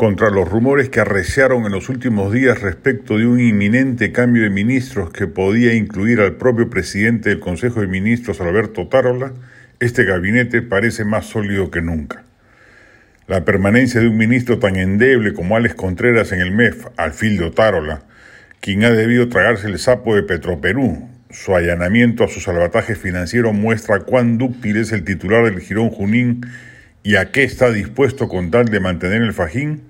contra los rumores que arreciaron en los últimos días respecto de un inminente cambio de ministros que podía incluir al propio presidente del Consejo de Ministros, Alberto Tarola, este gabinete parece más sólido que nunca. La permanencia de un ministro tan endeble como Alex Contreras en el MEF, Alfildo Tarola, quien ha debido tragarse el sapo de Petroperú, su allanamiento a su salvataje financiero muestra cuán dúctil es el titular del Girón Junín y a qué está dispuesto con tal de mantener el fajín,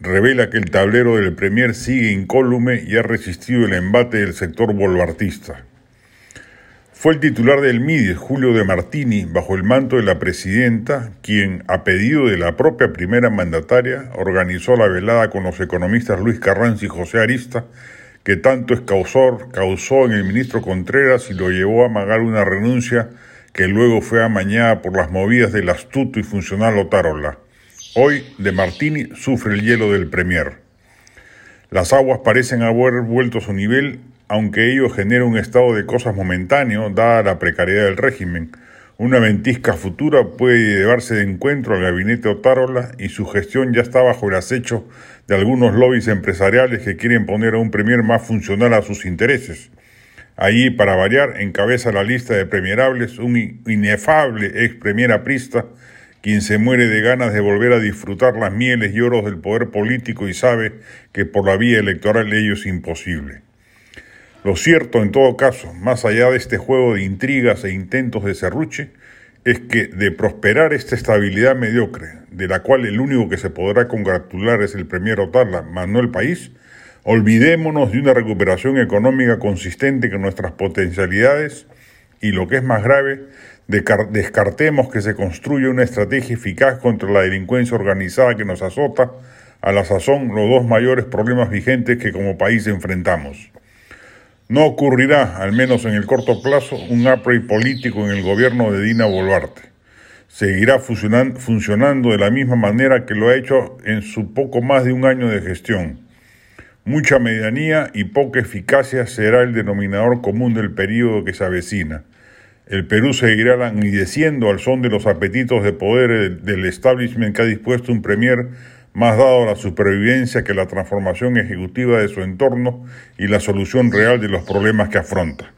revela que el tablero del Premier sigue incólume y ha resistido el embate del sector bolvartista. Fue el titular del MIDI, Julio de Martini, bajo el manto de la presidenta, quien, a pedido de la propia primera mandataria, organizó la velada con los economistas Luis Carranza y José Arista, que tanto escausor causó en el ministro Contreras y lo llevó a amagar una renuncia que luego fue amañada por las movidas del astuto y funcional Otárola. Hoy, De Martini sufre el hielo del Premier. Las aguas parecen haber vuelto a su nivel, aunque ello genera un estado de cosas momentáneo, dada la precariedad del régimen. Una ventisca futura puede llevarse de encuentro al gabinete Otárola y su gestión ya está bajo el acecho de algunos lobbies empresariales que quieren poner a un Premier más funcional a sus intereses. Allí, para variar, encabeza la lista de premierables un inefable ex premier aprista, quien se muere de ganas de volver a disfrutar las mieles y oros del poder político y sabe que por la vía electoral ello es imposible. Lo cierto, en todo caso, más allá de este juego de intrigas e intentos de serruche, es que de prosperar esta estabilidad mediocre, de la cual el único que se podrá congratular es el premier Otarla, más no el país, Olvidémonos de una recuperación económica consistente con nuestras potencialidades y lo que es más grave, descartemos que se construya una estrategia eficaz contra la delincuencia organizada que nos azota, a la sazón los dos mayores problemas vigentes que como país enfrentamos. No ocurrirá, al menos en el corto plazo, un upgrade político en el gobierno de Dina Boluarte. Seguirá funcionando de la misma manera que lo ha hecho en su poco más de un año de gestión Mucha medianía y poca eficacia será el denominador común del período que se avecina. El Perú seguirá languideciendo al son de los apetitos de poder del establishment que ha dispuesto un premier más dado a la supervivencia que la transformación ejecutiva de su entorno y la solución real de los problemas que afronta.